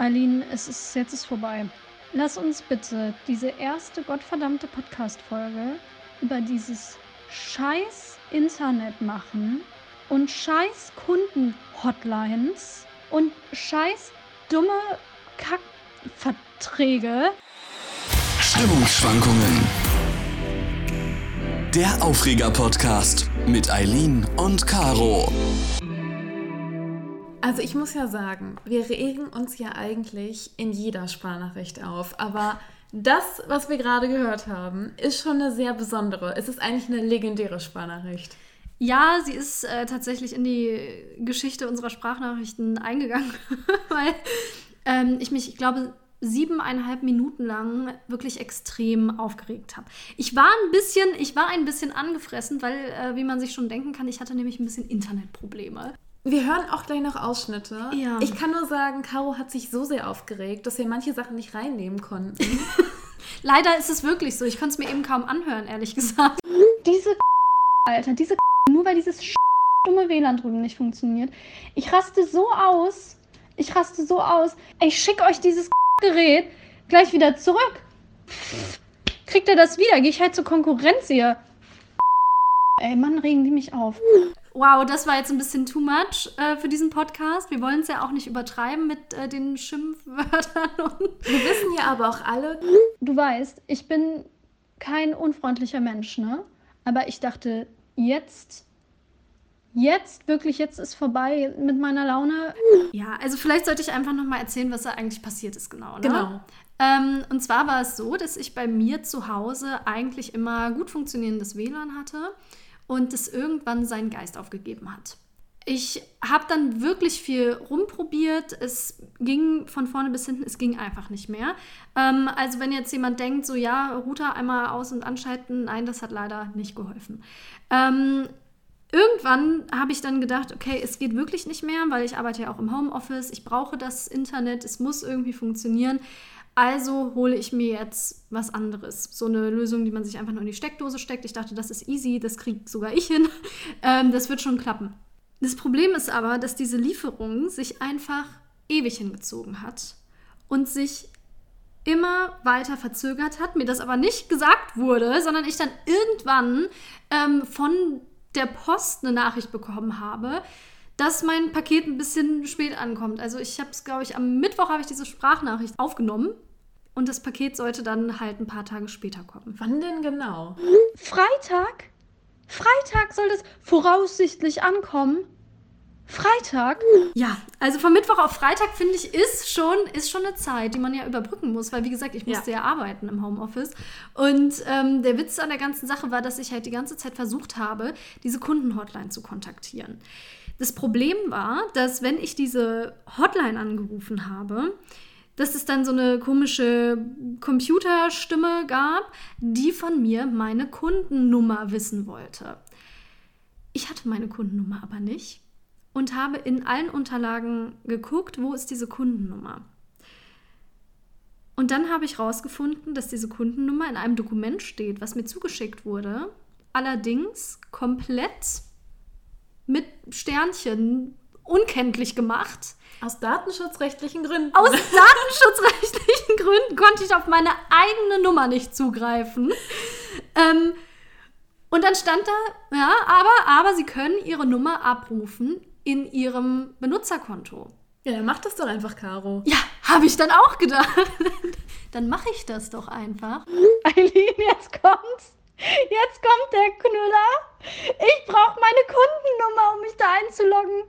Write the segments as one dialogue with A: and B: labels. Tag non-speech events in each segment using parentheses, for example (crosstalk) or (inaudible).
A: Eileen, es ist jetzt ist vorbei. Lass uns bitte diese erste gottverdammte Podcast-Folge über dieses scheiß Internet machen und scheiß Kunden-Hotlines und scheiß dumme Kackverträge.
B: Stimmungsschwankungen. Der Aufreger-Podcast mit Eileen und Caro.
C: Also ich muss ja sagen, wir regen uns ja eigentlich in jeder Sprachnachricht auf, aber das, was wir gerade gehört haben, ist schon eine sehr besondere. Es ist eigentlich eine legendäre Sprachnachricht.
A: Ja, sie ist äh, tatsächlich in die Geschichte unserer Sprachnachrichten eingegangen, (laughs) weil ähm, ich mich, ich glaube, siebeneinhalb Minuten lang wirklich extrem aufgeregt habe. Ich war ein bisschen, ich war ein bisschen angefressen, weil, äh, wie man sich schon denken kann, ich hatte nämlich ein bisschen Internetprobleme.
C: Wir hören auch gleich noch Ausschnitte.
A: Ja.
C: Ich kann nur sagen, Caro hat sich so sehr aufgeregt, dass wir manche Sachen nicht reinnehmen konnten. (laughs)
A: Leider ist es wirklich so. Ich konnte es mir eben kaum anhören, ehrlich gesagt. Diese Alter, diese nur weil dieses dumme WLAN drüben nicht funktioniert. Ich raste so aus. Ich raste so aus. Ich schicke euch dieses Gerät gleich wieder zurück. Kriegt ihr das wieder? Gehe ich halt zur Konkurrenz hier. Ey, Mann, regen die mich auf. Wow, das war jetzt ein bisschen too much äh, für diesen Podcast. Wir wollen es ja auch nicht übertreiben mit äh, den Schimpfwörtern. Und
C: Wir wissen ja aber auch alle,
A: du weißt, ich bin kein unfreundlicher Mensch, ne? Aber ich dachte, jetzt, jetzt, wirklich, jetzt ist vorbei mit meiner Laune. Ja, also vielleicht sollte ich einfach nochmal erzählen, was da eigentlich passiert ist, genau. Ne?
C: Genau.
A: Ähm, und zwar war es so, dass ich bei mir zu Hause eigentlich immer gut funktionierendes WLAN hatte und es irgendwann seinen Geist aufgegeben hat. Ich habe dann wirklich viel rumprobiert. Es ging von vorne bis hinten, es ging einfach nicht mehr. Ähm, also wenn jetzt jemand denkt, so ja, Router einmal aus- und anschalten, nein, das hat leider nicht geholfen. Ähm, irgendwann habe ich dann gedacht, okay, es geht wirklich nicht mehr, weil ich arbeite ja auch im Homeoffice, ich brauche das Internet, es muss irgendwie funktionieren. Also hole ich mir jetzt was anderes. So eine Lösung, die man sich einfach nur in die Steckdose steckt. Ich dachte, das ist easy, das kriege sogar ich hin. (laughs) Ähm, das wird schon klappen. Das Problem ist aber, dass diese Lieferung sich einfach ewig hingezogen hat und sich immer weiter verzögert hat, mir das aber nicht gesagt wurde, sondern ich dann irgendwann ähm, von der Post eine Nachricht bekommen habe, dass mein Paket ein bisschen spät ankommt. Also ich habe es, glaube ich, am Mittwoch habe ich diese Sprachnachricht aufgenommen und das Paket sollte dann halt ein paar Tage später kommen.
C: wann denn genau?
A: Freitag? Freitag soll das voraussichtlich ankommen. Freitag? Ja, also von Mittwoch auf Freitag finde ich ist schon, ist schon eine Zeit, die man ja überbrücken muss, weil wie gesagt, ich musste ja, arbeiten im Homeoffice. Und ähm, der Witz an der ganzen Sache war, dass ich halt die ganze Zeit versucht habe, diese Kundenhotline zu kontaktieren. Das Problem war, dass wenn ich diese Hotline angerufen habe, dass es dann so eine komische Computerstimme gab, die von mir meine Kundennummer wissen wollte. Ich hatte meine Kundennummer aber nicht und habe in allen Unterlagen geguckt, wo ist diese Kundennummer. Und dann habe ich herausgefunden, dass diese Kundennummer in einem Dokument steht, was mir zugeschickt wurde, allerdings komplett mit Sternchen unkenntlich gemacht.
C: Aus datenschutzrechtlichen Gründen.
A: Aus datenschutzrechtlichen Gründen konnte ich auf meine eigene Nummer nicht zugreifen. Ähm, und dann stand da, ja, aber, aber Sie können Ihre Nummer abrufen in Ihrem Benutzerkonto.
C: Ja, dann mach das doch einfach, Caro.
A: Ja, habe ich dann auch gedacht. (laughs) dann mache ich das doch einfach. Eileen, jetzt kommt's. Jetzt kommt der Knüller. Ich brauche meine Kundennummer, um mich da einzuloggen.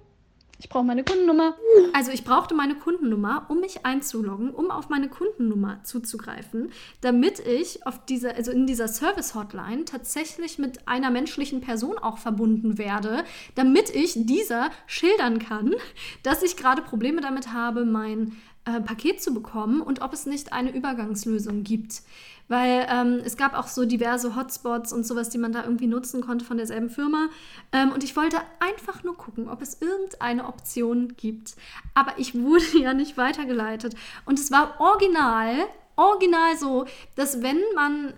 A: Ich brauche meine Kundennummer. Also ich brauchte meine Kundennummer, um mich einzuloggen, um auf meine Kundennummer zuzugreifen, damit ich auf dieser, also in dieser Service-Hotline tatsächlich mit einer menschlichen Person auch verbunden werde, damit ich dieser schildern kann, dass ich gerade Probleme damit habe, mein äh, Paket zu bekommen und ob es nicht eine Übergangslösung gibt. Weil ähm, es gab auch so diverse Hotspots und sowas, die man da irgendwie nutzen konnte von derselben Firma. Ähm, und ich wollte einfach nur gucken, ob es irgendeine Option gibt. Aber ich wurde (laughs) ja nicht weitergeleitet. Und es war original, original so, dass wenn man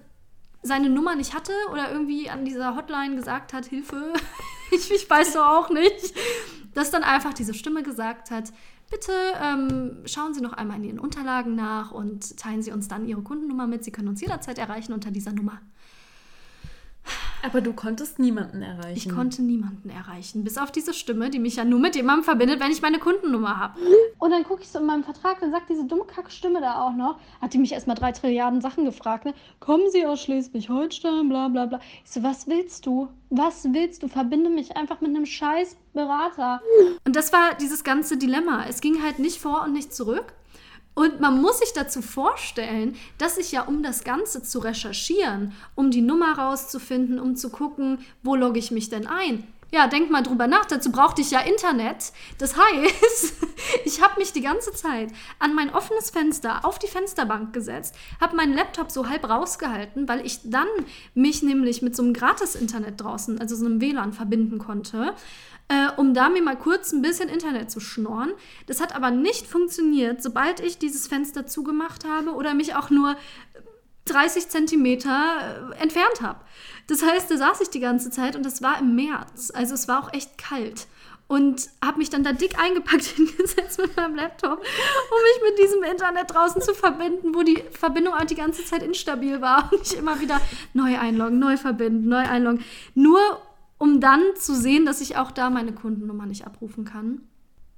A: seine Nummer nicht hatte oder irgendwie an dieser Hotline gesagt hat, Hilfe, (laughs) ich, ich weiß doch auch nicht, dass dann einfach diese Stimme gesagt hat, bitte ähm, schauen Sie noch einmal in Ihren Unterlagen nach und teilen Sie uns dann Ihre Kundennummer mit. Sie können uns jederzeit erreichen unter dieser Nummer.
C: Aber du konntest niemanden erreichen.
A: Ich konnte niemanden erreichen, bis auf diese Stimme, die mich ja nur mit jemandem verbindet, wenn ich meine Kundennummer habe. Und dann gucke ich so in meinem Vertrag, dann sagt diese dumme Kackstimme da auch noch, hat die mich erstmal drei Trilliarden Sachen gefragt, ne? Kommen Sie aus Schleswig-Holstein, bla bla bla. Ich so, was willst du? Was willst du? Verbinde mich einfach mit einem scheiß Berater. Und das war dieses ganze Dilemma. Es ging halt nicht vor und nicht zurück. Und man muss sich dazu vorstellen, dass ich ja, um das Ganze zu recherchieren, um die Nummer rauszufinden, um zu gucken, wo logge ich mich denn ein, ja, denk mal drüber nach, dazu brauchte ich ja Internet. Das heißt, (laughs) ich habe mich die ganze Zeit an mein offenes Fenster auf die Fensterbank gesetzt, habe meinen Laptop so halb rausgehalten, weil ich dann mich nämlich mit so einem Gratis-Internet draußen, also so einem WLAN, verbinden konnte äh, um da mir mal kurz ein bisschen Internet zu schnorren. Das hat aber nicht funktioniert, sobald ich dieses Fenster zugemacht habe oder mich auch nur 30 Zentimeter äh, entfernt habe. Das heißt, da saß ich die ganze Zeit und das war im März. Also es war auch echt kalt. Und habe mich dann da dick eingepackt (laughs) hingesetzt mit meinem Laptop, um mich mit diesem Internet draußen zu verbinden, wo die Verbindung auch die ganze Zeit instabil war und ich immer wieder neu einloggen, neu verbinden, neu einloggen. Nur um dann zu sehen, dass ich auch da meine Kundennummer nicht abrufen kann.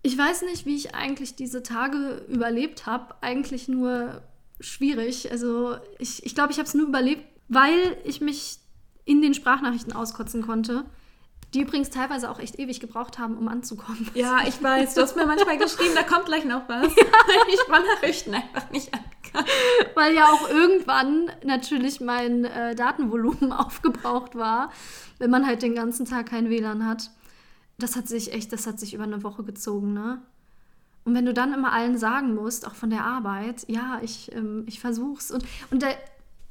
A: Ich weiß nicht, wie ich eigentlich diese Tage überlebt habe. Eigentlich nur schwierig. Also ich glaube, ich, glaub, ich habe es nur überlebt, weil ich mich in den Sprachnachrichten auskotzen konnte. Die übrigens teilweise auch echt ewig gebraucht haben, um anzukommen.
C: Ja, ich weiß. Du hast mir manchmal geschrieben, da kommt gleich noch was. (laughs) Ja. (laughs) Ich Sprachnachrichten einfach nicht an kann.
A: Weil ja auch irgendwann natürlich mein äh, Datenvolumen (laughs) aufgebraucht war wenn man halt den ganzen Tag kein WLAN hat. Das hat sich echt, das hat sich über eine Woche gezogen, ne? Und wenn du dann immer allen sagen musst, auch von der Arbeit, ja, ich, ähm, ich versuch's. Und, und der,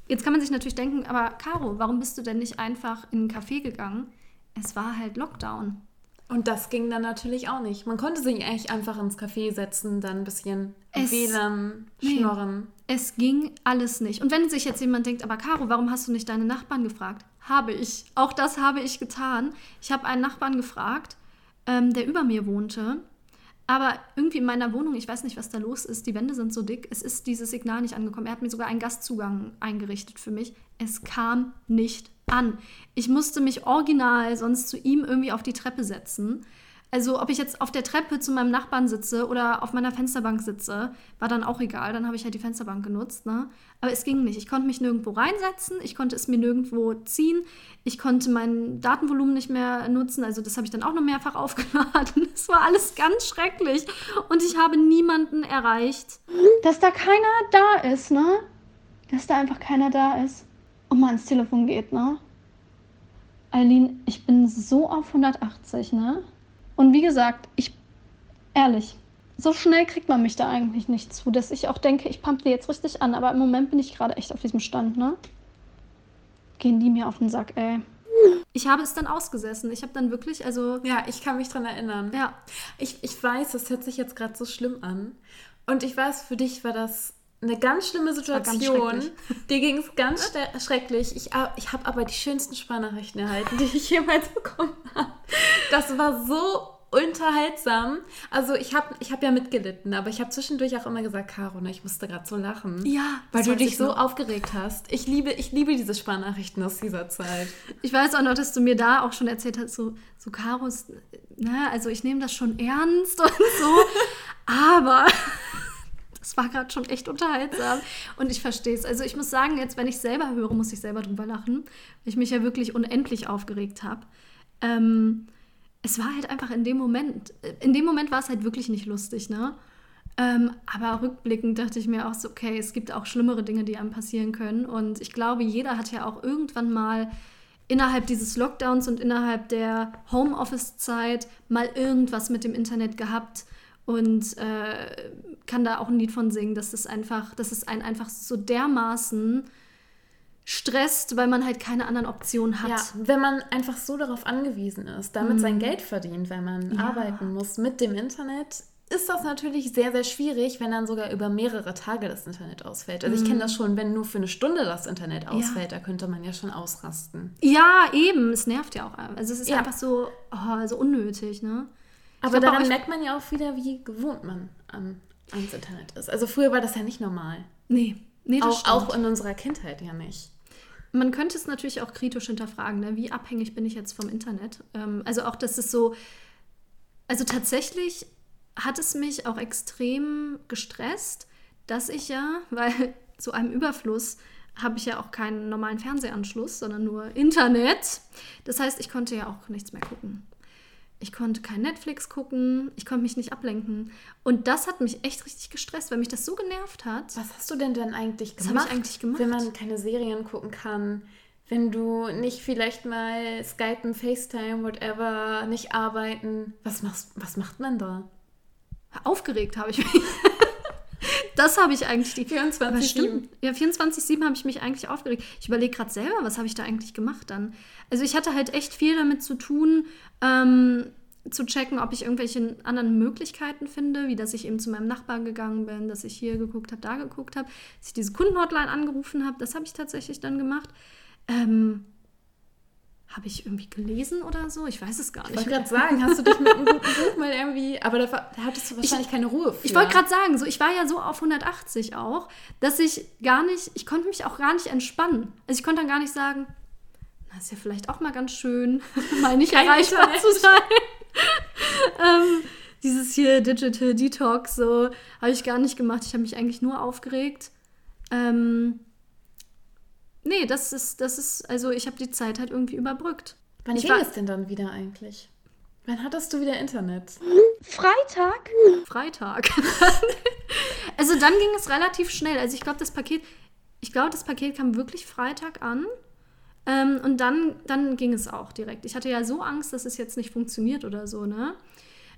A: jetzt kann man sich natürlich denken, aber Caro, warum bist du denn nicht einfach in ein Café gegangen? Es war halt Lockdown.
C: Und das ging dann natürlich auch nicht. Man konnte sich eigentlich einfach ins Café setzen, dann ein bisschen es, WLAN schnorren.
A: Nee, es ging alles nicht. Und wenn sich jetzt jemand denkt, aber Caro, warum hast du nicht deine Nachbarn gefragt? Habe ich. Auch das habe ich getan. Ich habe einen Nachbarn gefragt, ähm, der über mir wohnte. Aber irgendwie in meiner Wohnung, ich weiß nicht, was da los ist, die Wände sind so dick, es ist dieses Signal nicht angekommen. Er hat mir sogar einen Gastzugang eingerichtet für mich. Es kam nicht an. Ich musste mich original sonst zu ihm irgendwie auf die Treppe setzen. Also ob ich jetzt auf der Treppe zu meinem Nachbarn sitze oder auf meiner Fensterbank sitze, war dann auch egal. Dann habe ich halt die Fensterbank genutzt. Ne? Aber es ging nicht. Ich konnte mich nirgendwo reinsetzen. Ich konnte es mir nirgendwo ziehen. Ich konnte mein Datenvolumen nicht mehr nutzen. Also das habe ich dann auch noch mehrfach (laughs) aufgeladen. Es war alles ganz schrecklich. Und ich habe niemanden erreicht. Dass da keiner da ist, ne? Dass da einfach keiner da ist. Und mal ins Telefon geht, ne? Eileen, ich bin so auf 180, ne? Und wie gesagt, ich, ehrlich, so schnell kriegt man mich da eigentlich nicht zu, dass ich auch denke, ich pumpe jetzt richtig an. Aber im Moment bin ich gerade echt auf diesem Stand, ne? Gehen die mir auf den Sack, ey. Ich habe es dann ausgesessen. Ich habe dann wirklich, also.
C: Ja, ich kann mich dran erinnern.
A: Ja.
C: Ich, ich weiß, das hört sich jetzt gerade so schlimm an. Und ich weiß, für dich war das eine ganz schlimme Situation. Ganz Dir ging es ganz schrecklich. Ich, ich habe aber die schönsten Sprachnachrichten erhalten, die ich jemals (laughs) bekommen habe. Das war so unterhaltsam. Also ich habe ich hab ja mitgelitten, aber ich habe zwischendurch auch immer gesagt, Caro, ne, ich musste gerade so lachen.
A: Ja.
C: Weil du dich so aufgeregt hast. Ich liebe, ich liebe diese Sprachnachrichten aus dieser Zeit.
A: Ich weiß auch noch, dass du mir da auch schon erzählt hast, so, so Caro, na, also ich nehme das schon ernst (laughs) und so, aber (laughs) das war gerade schon echt unterhaltsam und ich verstehe es. Also ich muss sagen, jetzt, wenn ich selber höre, muss ich selber drüber lachen, weil ich mich ja wirklich unendlich aufgeregt habe. Ähm, es war halt einfach in dem Moment, in dem Moment war es halt wirklich nicht lustig, ne? Ähm, aber rückblickend dachte ich mir auch so, okay, es gibt auch schlimmere Dinge, die einem passieren können. Und ich glaube, jeder hat ja auch irgendwann mal innerhalb dieses Lockdowns und innerhalb der Homeoffice-Zeit mal irgendwas mit dem Internet gehabt, und äh, kann da auch ein Lied von singen, dass es einfach, dass es einen einfach so dermaßen stresst, weil man halt keine anderen Optionen hat. Ja,
C: wenn man einfach so darauf angewiesen ist, damit mm. sein Geld verdient, wenn man ja. arbeiten muss mit dem Internet, ist das natürlich sehr, sehr schwierig, wenn dann sogar über mehrere Tage das Internet ausfällt. Also ich kenne mhm. das schon, wenn nur für eine Stunde das Internet ausfällt, ja. da könnte man ja schon ausrasten.
A: Ja, eben. Es nervt ja auch. Also es ist ja. einfach so, oh, so unnötig, ne?
C: Aber
A: auch-
C: daran merkt man ja auch wieder, wie gewohnt man an, ans Internet ist. Also früher war das ja nicht normal.
A: Nee, nee, das
C: Auch,
A: stimmt.
C: auch in unserer Kindheit ja nicht.
A: Man könnte es natürlich auch kritisch hinterfragen, ne? wie abhängig bin ich jetzt vom Internet. Ähm, also auch, dass es so, also tatsächlich hat es mich auch extrem gestresst, dass ich ja, (laughs) weil zu einem Überfluss habe ich ja auch keinen normalen Fernsehanschluss, sondern nur Internet. Das heißt, ich konnte ja auch nichts mehr gucken. Ich konnte kein Netflix gucken, ich konnte mich nicht ablenken. Und das hat mich echt richtig gestresst, weil mich das so genervt hat.
C: Was hast du denn dann eigentlich
A: Was hab
C: gemacht?
A: ich eigentlich gemacht?
C: Wenn man keine Serien gucken kann, wenn du nicht vielleicht mal Skypen, FaceTime, whatever, nicht arbeiten, was, machst, was macht man da?
A: Aufgeregt habe ich mich. (laughs) Das habe ich eigentlich die
C: 24/7.
A: Aber stimmt. Ja, 24-7 habe ich mich eigentlich aufgeregt. Ich überlege gerade selber, was habe ich da eigentlich gemacht dann? Also ich hatte halt echt viel damit zu tun, ähm, zu checken, ob ich irgendwelche anderen Möglichkeiten finde, wie dass ich eben zu meinem Nachbarn gegangen bin, dass ich hier geguckt habe, da geguckt habe, dass ich diese Kundenhotline angerufen habe. Das habe ich tatsächlich dann gemacht. Ähm, habe ich irgendwie gelesen oder so? Ich weiß es gar
C: Ich
A: nicht.
C: wollte gerade sagen, hast du dich mit einem guten (laughs) Buch mal irgendwie, aber da, da hattest du wahrscheinlich keine Ruhe für.
A: Ich wollte gerade sagen, so ich war ja so auf 180 auch, dass ich gar nicht, ich konnte mich auch gar nicht entspannen. Also ich konnte dann gar nicht sagen, na ist ja vielleicht auch mal ganz schön, (laughs) mal nicht erreichbar
C: Internet.
A: zu sein. (laughs) ähm, dieses hier Digital Detox, so habe ich gar nicht gemacht. Ich habe mich eigentlich nur aufgeregt. Ähm, nee, das ist, das ist, also ich habe die Zeit halt irgendwie überbrückt.
C: Wann
A: ich
C: ging
A: war-
C: es denn dann wieder eigentlich? Wann hattest du wieder Internet?
A: Freitag? Freitag. (laughs) also dann ging es relativ schnell. Also ich glaube, das Paket, ich glaube, das Paket kam wirklich Freitag an. Ähm, und dann, dann ging es auch direkt. Ich hatte ja so Angst, dass es jetzt nicht funktioniert oder so, ne?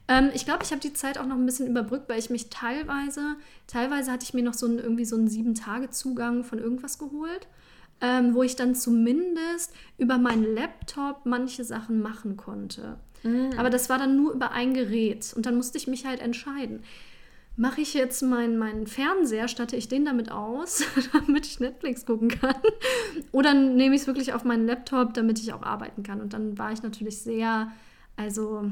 A: Ähm, ich glaube, ich habe die Zeit auch noch ein bisschen überbrückt, weil ich mich teilweise, teilweise hatte ich mir noch so einen, irgendwie so einen Sieben-Tage-Zugang von irgendwas geholt, ähm, wo ich dann zumindest über meinen Laptop manche Sachen machen konnte. Aber das war dann nur über ein Gerät und dann musste ich mich halt entscheiden. Mache ich jetzt meinen, meinen Fernseher, statte ich den damit aus, (laughs) damit ich Netflix gucken kann? Oder nehme ich es wirklich auf meinen Laptop, damit ich auch arbeiten kann? Und dann war ich natürlich sehr, also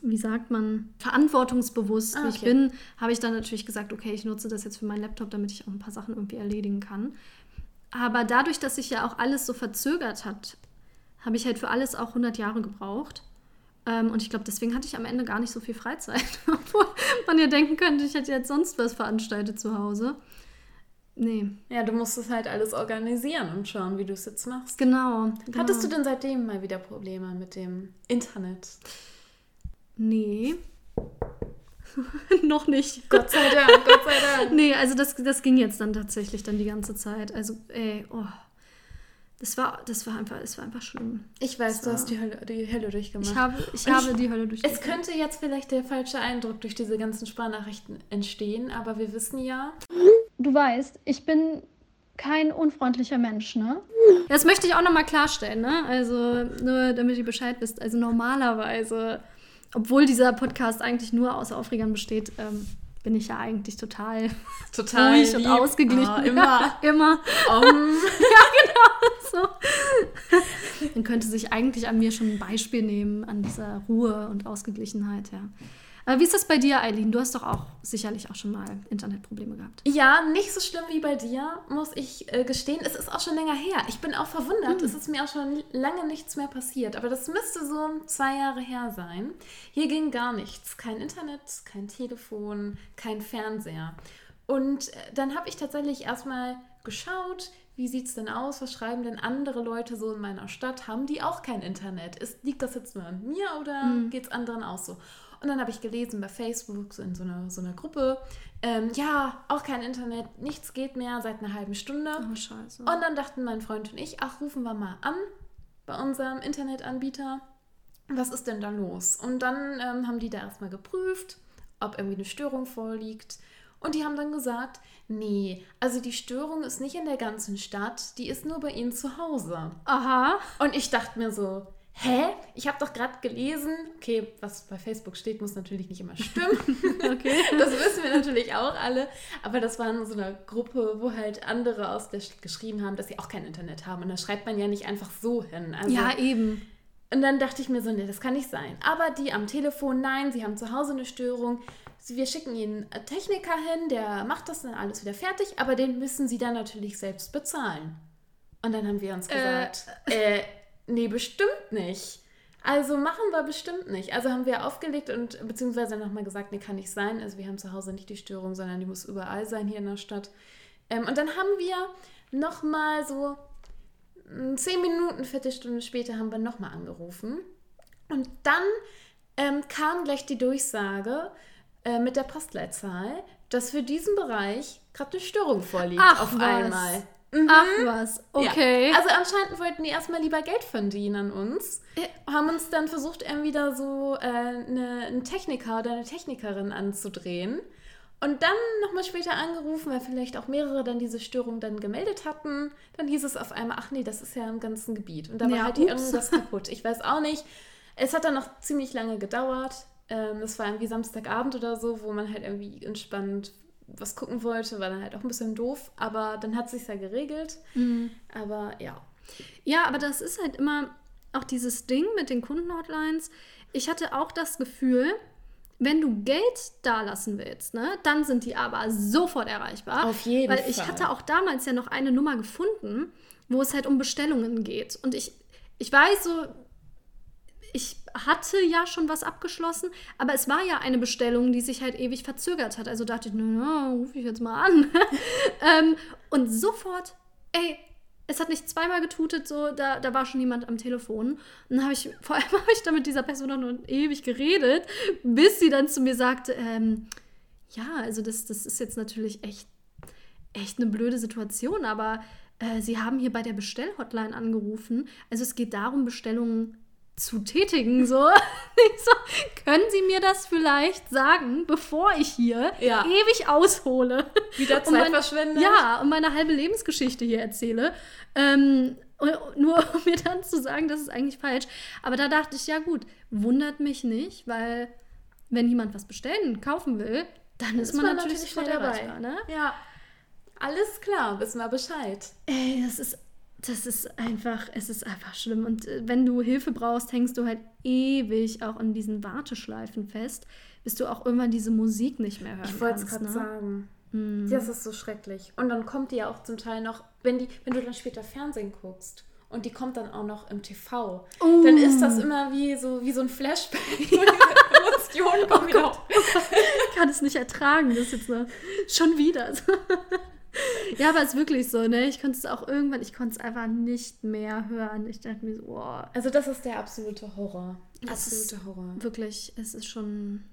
A: wie sagt man, verantwortungsbewusst,
C: Ah,
A: wie ich
C: okay.
A: bin, habe ich dann natürlich gesagt, okay, ich nutze das jetzt für meinen Laptop, damit ich auch ein paar Sachen irgendwie erledigen kann. Aber dadurch, dass sich ja auch alles so verzögert hat, habe ich halt für alles auch 100 Jahre gebraucht. Ähm, und ich glaube, deswegen hatte ich am Ende gar nicht so viel Freizeit. (laughs) Obwohl man ja denken könnte, ich hätte jetzt sonst was veranstaltet zu Hause. Nee,
C: Ja, du musstest halt alles organisieren und schauen, wie du es jetzt machst.
A: genau. genau.
C: Hattest du denn seitdem mal wieder Probleme mit dem Internet?
A: Nee. (laughs) Noch nicht.
C: Gott sei Dank, Gott sei Dank. (laughs)
A: Nee, also das, das ging jetzt dann tatsächlich dann die ganze Zeit. Also, ey, oh. Das war, das war einfach, es war einfach schlimm.
C: Ich weiß, du hast die Hölle, die Hölle durchgemacht.
A: Ich habe, ich
C: Und
A: habe
C: ich-
A: die Hölle
C: es
A: durchgemacht.
C: könnte jetzt vielleicht der falsche Eindruck durch diese ganzen Sprachnachrichten entstehen, aber wir wissen ja,
D: Du weißt, ich bin kein unfreundlicher Mensch, ne?
A: Das möchte ich auch nochmal klarstellen, ne? Also, nur damit ihr Bescheid wisst. Also, normalerweise, obwohl dieser Podcast eigentlich nur aus Aufregern besteht, ähm, bin ich ja eigentlich total (laughs)
C: total
A: ruhig und
C: lieb.
A: ausgeglichen.
C: Ah, immer.
A: immer.
C: Um, (laughs)
A: So. Man könnte sich eigentlich an mir schon ein Beispiel nehmen, an dieser Ruhe und Ausgeglichenheit, ja. Aber wie ist das bei dir, Eileen? Du hast doch auch sicherlich auch schon mal Internetprobleme gehabt.
C: ja, nicht so schlimm wie bei dir, muss ich äh, gestehen. Es ist auch schon länger her. Ich bin auch verwundert. Es ist mir auch schon lange nichts mehr passiert. Aber das müsste so zwei Jahre her sein. Hier ging gar nichts. Kein Internet, kein Telefon, kein Fernseher. Und äh, dann habe ich tatsächlich erstmal geschaut, wie sieht es denn aus? Was schreiben denn andere Leute so in meiner Stadt? Haben die auch kein Internet? Ist, liegt das jetzt nur an mir oder geht es anderen auch so? Und dann habe ich gelesen bei Facebook, so in so einer, so einer Gruppe, ähm, ja, auch kein Internet, nichts geht mehr seit einer halben Stunde.
A: Oh, scheiße.
C: Und dann dachten mein Freund und ich, ach, rufen wir mal an bei unserem Internetanbieter. Was ist denn da los? Und dann ähm, haben die da erstmal geprüft, ob irgendwie eine Störung vorliegt. Und die haben dann gesagt, nee, also die Störung ist nicht in der ganzen Stadt, die ist nur bei ihnen zu Hause.
A: Aha.
C: Und ich dachte mir so, hä? Ich habe doch gerade gelesen, okay, was bei Facebook steht, muss natürlich nicht immer stimmen. (laughs)
A: Okay. (laughs)
C: Das wissen wir natürlich auch alle. Aber das war in so einer Gruppe, wo halt andere aus der Stadt geschrieben haben, dass sie auch kein Internet haben. Und da schreibt man ja nicht einfach so hin. Also
A: Ja, eben.
C: Und dann dachte ich mir so, nee, das kann nicht sein. Aber die am Telefon, nein, sie haben zu Hause eine Störung. Wir schicken ihnen einen Techniker hin, der macht das dann alles wieder fertig, aber den müssen sie dann natürlich selbst bezahlen. Und dann haben wir uns gesagt, (laughs) äh, nee, bestimmt nicht. Also machen wir bestimmt nicht. Also haben wir aufgelegt und beziehungsweise nochmal gesagt, nee, kann nicht sein. Also wir haben zu Hause nicht die Störung, sondern die muss überall sein hier in der Stadt. Ähm, und dann haben wir nochmal so mm, zehn Minuten, Viertelstunde später haben wir nochmal angerufen. Und dann ähm, kam gleich die Durchsage äh, mit der Postleitzahl, dass für diesen Bereich gerade eine Störung vorliegt
A: Ach,
C: auf
A: was.
C: einmal.
A: Ach was, okay.
C: Ja. Also anscheinend wollten die erstmal lieber Geld verdienen an uns.
A: Äh.
C: Haben uns dann versucht, irgendwie da so äh, eine, einen Techniker oder eine Technikerin anzudrehen. Und dann nochmal später angerufen, weil vielleicht auch mehrere dann diese Störung dann gemeldet hatten. Dann hieß es auf einmal, ach nee, das ist ja im ganzen Gebiet. Und da war
A: Ja,
C: halt
A: ups.
C: irgendwas (laughs) kaputt. Ich weiß auch nicht. Es hat dann noch ziemlich lange gedauert. Ähm, das war irgendwie Samstagabend oder so, wo man halt irgendwie entspannt was gucken wollte. War dann halt auch ein bisschen doof. Aber dann hat sich ja geregelt. Aber ja.
A: Ja, aber das ist halt immer auch dieses Ding mit den Kundenhotlines. Ich hatte auch das Gefühl, wenn du Geld dalassen willst, ne, dann sind die aber sofort erreichbar.
C: Auf jeden
A: Weil ich
C: Fall.
A: hatte auch damals ja noch eine Nummer gefunden, wo es halt um Bestellungen geht. Und ich, ich weiß so, ich hatte ja schon was abgeschlossen, aber es war ja eine Bestellung, die sich halt ewig verzögert hat. Also dachte ich, na, rufe ich jetzt mal an. (laughs) ähm, und sofort, ey, es hat nicht zweimal getutet, so, da, da war schon jemand am Telefon. Und dann habe ich, vor allem (laughs) habe ich da mit dieser Person noch ewig geredet, bis sie dann zu mir sagte, ähm, ja, also das, das ist jetzt natürlich echt, echt eine blöde Situation, aber äh, Sie haben hier bei der Bestellhotline angerufen. Also es geht darum, Bestellungen zu tätigen. So. (laughs) So, können Sie mir das vielleicht sagen, bevor ich hier
C: Ja.
A: ewig aushole?
C: Wieder
A: und mein-
C: Zeitverschwendung?
A: Ja, und meine halbe Lebensgeschichte hier erzähle. Ähm, nur um mir dann zu sagen, das ist eigentlich falsch. Aber da dachte ich, ja gut, wundert mich nicht, weil wenn jemand was bestellen, kaufen will, dann ist, man, natürlich sofort erreichbar. Ne?
C: Ja. Alles klar, wissen wir Bescheid.
A: Ey, das ist, das ist einfach, es ist einfach schlimm. Und äh, wenn du Hilfe brauchst, hängst du halt ewig auch an diesen Warteschleifen fest, bis du auch irgendwann diese Musik nicht mehr hören
C: Ich wollte es gerade
A: ne?
C: sagen.
A: Mhm.
C: Das ist so schrecklich. Und dann kommt die ja auch zum Teil noch, wenn, die, wenn du dann später Fernsehen guckst und die kommt dann auch noch im TV,
A: Oh.
C: dann ist das immer wie so, wie so ein Flashback. (laughs) Emotionen kommen wieder hoch.
A: Ich kann es nicht ertragen, das ist jetzt so, schon wieder. (laughs) ja, aber es ist wirklich so, ne? Ich konnte es auch irgendwann, ich konnte es einfach nicht mehr hören. Ich dachte mir so, boah,
C: Also das ist der absolute Horror.
A: Das
C: Absolute Horror.
A: wirklich, es ist schon,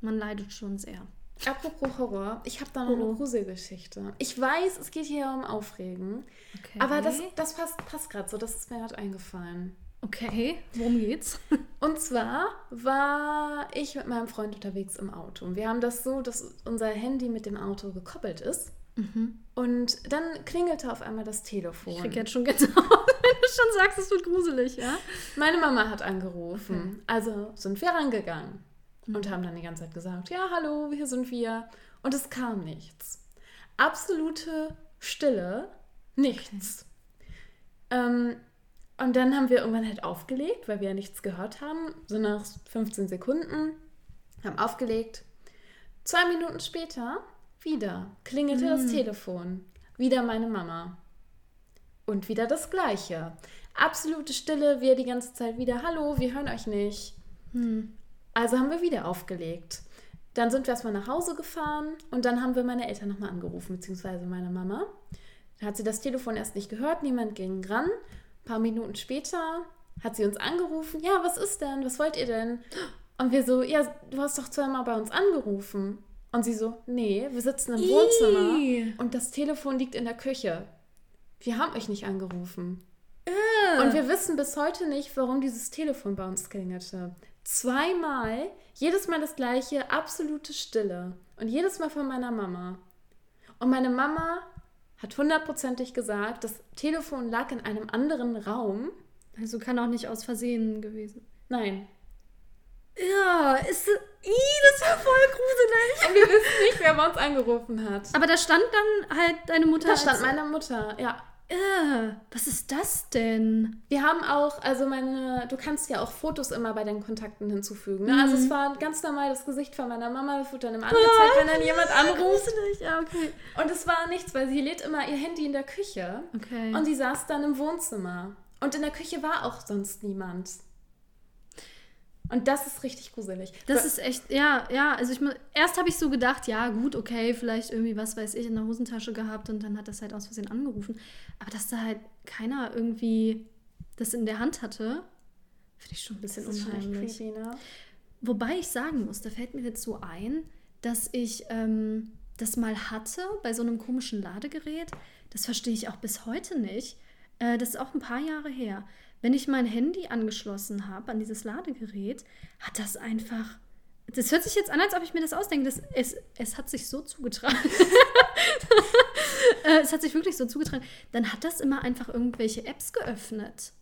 A: man leidet schon sehr.
C: Apropos Horror, ich habe da noch
A: Oh.
C: eine Gruselgeschichte. Ich weiß, es geht hier um Aufregen,
A: Okay.
C: aber das, das passt, passt gerade so, das ist mir gerade eingefallen.
A: Okay, worum geht's? (laughs)
C: Und zwar war ich mit meinem Freund unterwegs im Auto. Und wir haben das so, dass unser Handy mit dem Auto gekoppelt ist. Und dann klingelte auf einmal das Telefon.
A: Ich krieg jetzt schon Gänsehaut, (laughs) wenn du schon sagst, es wird gruselig, ja?
C: Meine Mama hat angerufen. Also sind wir rangegangen und haben dann die ganze Zeit gesagt, ja, hallo, hier sind wir. Und es kam nichts. Absolute Stille, nichts. Ähm, und dann haben wir irgendwann halt aufgelegt, weil wir ja nichts gehört haben. So nach 15 Sekunden haben aufgelegt. Zwei Minuten später wieder klingelte das Telefon. Wieder meine Mama. Und wieder das Gleiche. Absolute Stille, wir die ganze Zeit wieder, hallo, wir hören euch nicht. Also haben wir wieder aufgelegt. Dann sind wir erstmal nach Hause gefahren und dann haben wir meine Eltern nochmal angerufen, beziehungsweise meine Mama. Da hat sie das Telefon erst nicht gehört, niemand ging ran. Ein paar Minuten später hat sie uns angerufen, ja, was ist denn, was wollt ihr denn? Und wir so, ja, du hast doch zweimal bei uns angerufen. Und sie so, nee, wir sitzen im Wohnzimmer
A: Ih.
C: und das Telefon liegt in der Küche. Wir haben euch nicht angerufen. Und wir wissen bis heute nicht, warum dieses Telefon bei uns klingelte. Zweimal, jedes Mal das gleiche, absolute Stille. Und jedes Mal von meiner Mama. Und meine Mama hat hundertprozentig gesagt, das Telefon lag in einem anderen Raum.
A: Also kann auch nicht aus Versehen gewesen.
C: Nein.
A: Ja, ist. Ih, das ja voll gruselig.
C: Und wir wissen nicht, wer bei uns angerufen hat.
A: Aber da stand dann halt deine Mutter.
C: Da stand meine Mutter, ja.
A: äh, was ist das denn?
C: Wir haben auch, also meine, du kannst ja auch Fotos immer bei deinen Kontakten hinzufügen. Ne? Also es war ganz normal das Gesicht von meiner Mama, das wird dann immer angezeigt, wenn dann jemand anruft.
A: Ja, okay.
C: Und es war nichts, weil sie lädt immer ihr Handy in der Küche.
A: Okay.
C: Und sie saß dann im Wohnzimmer. Und in der Küche war auch sonst niemand. Und das ist richtig gruselig.
A: Das ist echt, ja, ja. Also ich erst habe ich so gedacht, ja, gut, okay, vielleicht irgendwie, was weiß ich, in der Hosentasche gehabt und dann hat das halt aus Versehen angerufen. Aber dass da halt keiner irgendwie das in der Hand hatte, finde ich schon ein bisschen
C: das ist
A: unheimlich.
C: creepy, ne?
A: Wobei ich sagen muss, da fällt mir jetzt so ein, dass ich ähm, das mal hatte bei so einem komischen Ladegerät. Das verstehe ich auch bis heute nicht. Äh, das ist auch ein paar Jahre her. Wenn ich mein Handy angeschlossen habe an dieses Ladegerät, hat das einfach. Das hört sich jetzt an, als ob ich mir das ausdenke. Das, es, es hat sich so zugetragen. (laughs) Äh, es hat sich wirklich so zugetragen. Dann hat das immer einfach irgendwelche Apps geöffnet.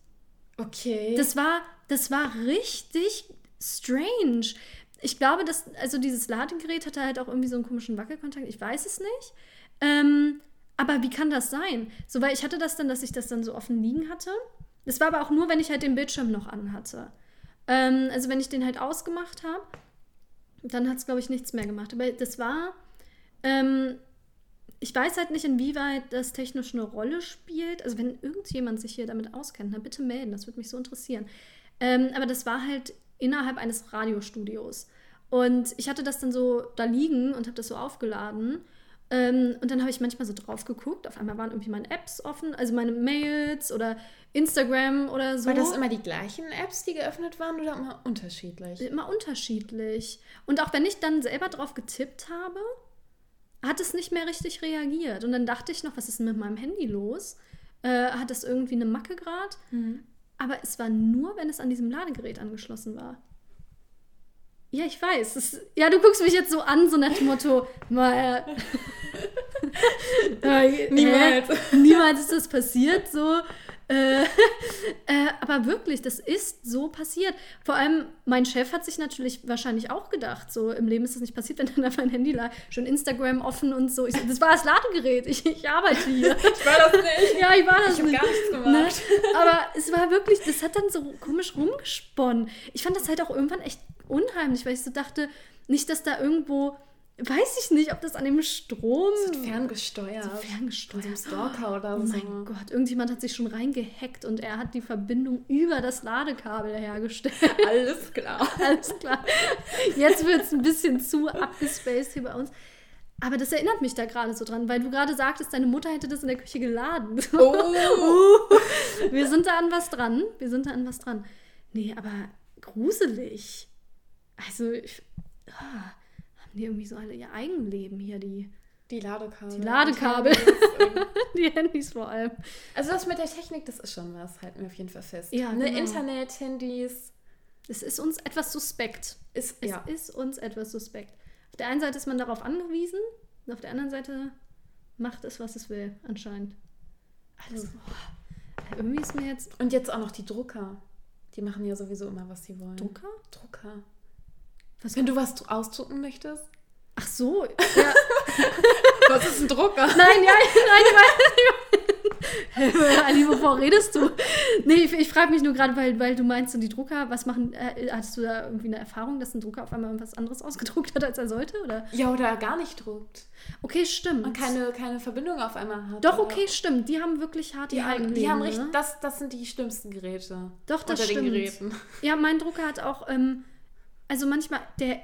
C: Okay.
A: Das war, das war richtig strange. Ich glaube, dass, also dieses Ladegerät hatte halt auch irgendwie so einen komischen Wackelkontakt. Ich weiß es nicht. Ähm, aber wie kann das sein? So, weil ich hatte das dann, dass ich das dann so offen liegen hatte. Das war aber auch nur, wenn ich halt den Bildschirm noch anhatte. Ähm, also wenn ich den halt ausgemacht habe, dann hat es, glaube ich, nichts mehr gemacht. Aber das war, ähm, ich weiß halt nicht, inwieweit das technisch eine Rolle spielt. Also wenn irgendjemand sich hier damit auskennt, dann bitte melden, das würde mich so interessieren. Ähm, aber das war halt innerhalb eines Radiostudios. Und ich hatte das dann so da liegen und habe das so aufgeladen. Ähm, und dann habe ich manchmal so drauf geguckt. Auf einmal waren irgendwie meine Apps offen, also meine Mails oder Instagram oder so.
C: War das immer die gleichen Apps, die geöffnet waren oder immer unterschiedlich?
A: immer unterschiedlich. Und auch wenn ich dann selber drauf getippt habe, hat es nicht mehr richtig reagiert. Und dann dachte ich noch, was ist denn mit meinem Handy los? Äh, hat das irgendwie eine Macke gerade? Aber es war nur, wenn es an diesem Ladegerät angeschlossen war. Ja, ich weiß. Es, ja, du guckst mich jetzt so an, so nach dem Motto, mal, äh, (laughs) (laughs) äh,
C: Niemals.
A: Äh, niemals ist das passiert, so. (laughs) Äh, äh, aber wirklich, das ist so passiert. Vor allem, mein Chef hat sich natürlich wahrscheinlich auch gedacht, so im Leben ist das nicht passiert, (laughs) wenn dann einfach ein Handy lag, schon Instagram offen und so. Ich, das war das Ladegerät, ich, ich arbeite hier. (laughs)
C: Ich war das nicht.
A: ja, ich war das
C: Ich habe
A: nicht.
C: gar nichts
A: Ne?
C: gemacht.
A: Aber es war wirklich, das hat dann so komisch rumgesponnen. Ich fand das halt auch irgendwann echt unheimlich, weil ich so dachte, nicht, dass da irgendwo, weiß ich nicht, ob das an dem Strom
C: Ferngesteuert.
A: ferngesteuert
C: Von so Stalker oder
A: Oh
C: so.
A: mein Gott, irgendjemand hat sich schon reingehackt und er hat die Verbindung über das Ladekabel hergestellt. (laughs)
C: Alles klar.
A: Alles klar. Jetzt wird es ein bisschen zu abgespaced hier bei uns. Aber das erinnert mich da gerade so dran, weil du gerade sagtest, deine Mutter hätte das in der Küche geladen.
C: Oh. (laughs)
A: Wir sind da an was dran. Wir sind da an was dran. Nee, aber gruselig. Also, ich, ah, haben die irgendwie so alle ihr Eigenleben hier, die,
C: Die Ladekabel.
A: die Ladekabel, (laughs) die Handys vor allem.
C: Also das mit der Technik, das ist schon was, halten wir auf jeden Fall fest.
A: Ja,
C: ne,
A: genau.
C: Internet, Handys,
A: Es ist uns etwas suspekt.
C: ist,
A: Es
C: ja.
A: ist uns etwas suspekt. Auf der einen Seite ist man darauf angewiesen und auf der anderen Seite macht es, was es will, anscheinend. Also, boah, irgendwie ist mir jetzt
C: Und jetzt auch noch die Drucker. Die machen ja sowieso immer, was sie wollen.
A: Drucker?
C: Drucker.
A: Was-
C: Wenn du was dru- ausdrucken möchtest.
A: Ach so, ja. (laughs)
C: Was ist ein Drucker? (laughs)
A: Nein, ja, nein, nein. (laughs) Ali, wovor redest du? Nee, ich, ich frage mich nur gerade, weil, weil du meinst, so die Drucker, was machen, äh, hattest du da irgendwie eine Erfahrung, dass ein Drucker auf einmal irgendwas anderes ausgedruckt hat, als er sollte? Oder?
C: Ja, oder gar nicht druckt.
A: Okay, stimmt.
C: Und keine, keine Verbindung auf einmal hat.
A: Doch, okay, stimmt. Die haben wirklich hart
C: Die
A: Eigenleben.
C: die haben richtig,
A: ne?
C: das, das sind die schlimmsten Geräte.
A: Doch, das
C: unter
A: stimmt.
C: den Geräten.
A: Ja, mein Drucker hat auch, ähm, also manchmal, der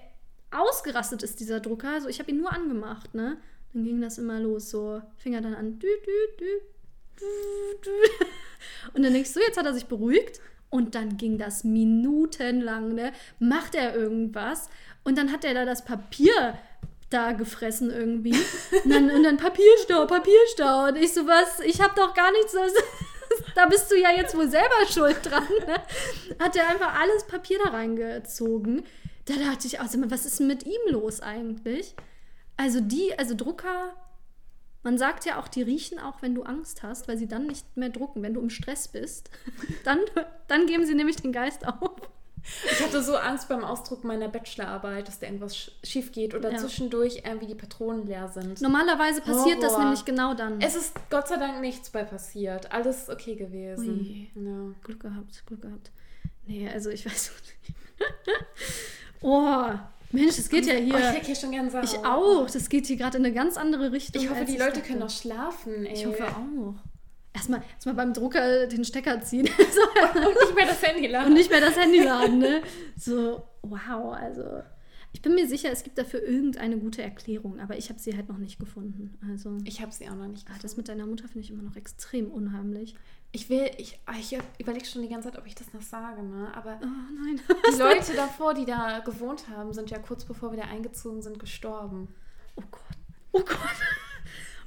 A: ausgerastet ist, dieser Drucker. Also ich habe ihn nur angemacht, ne? Dann ging das immer los, so Finger dann an. Dü, dü, dü. (laughs) Und dann denkst du, jetzt hat er sich beruhigt. Und dann ging das minutenlang, ne? Macht er irgendwas. Und dann hat er da das Papier da gefressen irgendwie. Und dann, und dann Papierstau, Papierstau. Und ich so, was? Ich habe doch gar nichts. Da bist du ja jetzt wohl selber schuld dran. Ne? Hat er einfach alles Papier da reingezogen. Da dachte ich, also, was ist mit ihm los eigentlich? Also die, also Drucker, man sagt ja auch, die riechen auch, wenn du Angst hast, weil sie dann nicht mehr drucken, wenn du im Stress bist. (laughs) Dann, dann geben sie nämlich den Geist auf.
C: Ich hatte so Angst beim Ausdruck meiner Bachelorarbeit, dass da irgendwas sch- schief geht oder
A: Ja.
C: zwischendurch irgendwie die Patronen leer sind.
A: Normalerweise passiert das
C: Horror.
A: nämlich genau dann.
C: Es ist Gott sei Dank nichts bei passiert. Alles okay gewesen. Ja.
A: Glück gehabt, Glück gehabt. Nee, also ich (laughs) weiß nicht. oh, Mensch, es geht ja hier.
C: Oh, ich krieg hier schon gern Sau.
A: ich auch. Das geht hier gerade in eine ganz andere Richtung.
C: Ich hoffe, die Leute
A: dachte.
C: können noch schlafen. Ey.
A: Ich hoffe auch. Erstmal, erstmal beim Drucker den Stecker ziehen (laughs)
C: Und nicht mehr das Handy
A: und
C: laden.
A: nicht mehr das Handy laden, ne? So, wow, also. Ich bin mir sicher, es gibt dafür irgendeine gute Erklärung, aber ich habe sie halt noch nicht gefunden. Also,
C: Ich habe sie auch noch nicht
A: ah,
C: gefunden.
A: das mit deiner Mutter finde ich immer noch extrem unheimlich.
C: Ich will, ich, ah, ich überlege schon die ganze Zeit, ob ich das noch sage, ne? Aber
A: Oh nein.
C: die (laughs) Leute davor, die da gewohnt haben, sind ja kurz bevor wir da eingezogen sind, gestorben.
A: Oh Gott. Oh Gott.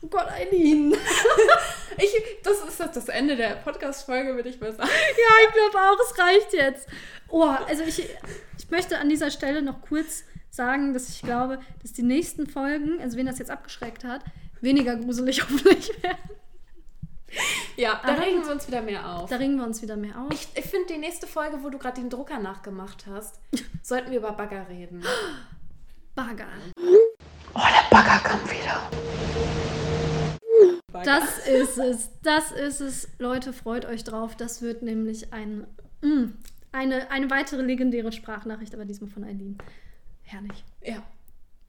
A: Oh Gott, Eileen. (laughs)
C: Das ist jetzt das Ende der Podcast-Folge, würde ich mal sagen.
A: Ja, ich glaube auch, es reicht jetzt. Oh, also ich, ich möchte an dieser Stelle noch kurz sagen, dass ich glaube, dass die nächsten Folgen, also wen das jetzt abgeschreckt hat, weniger gruselig (laughs) hoffentlich werden.
C: Ja, da
A: Aber
C: regen wir uns wieder mehr auf.
A: Da regen wir uns wieder mehr auf.
C: Ich, ich finde die nächste Folge, wo du gerade den Drucker nachgemacht hast, (laughs) sollten wir über Bagger reden.
A: Bagger.
C: Oh, der Bagger kommt wieder.
A: Das ist es. Das ist es. Leute, freut euch drauf. Das wird nämlich ein, mm, eine, eine weitere legendäre Sprachnachricht, aber diesmal von Eileen. Herrlich.
C: Ja.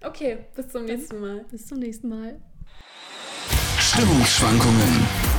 C: Okay, bis zum nächsten Mal.
A: Bis zum nächsten Mal.
B: Stimmungsschwankungen.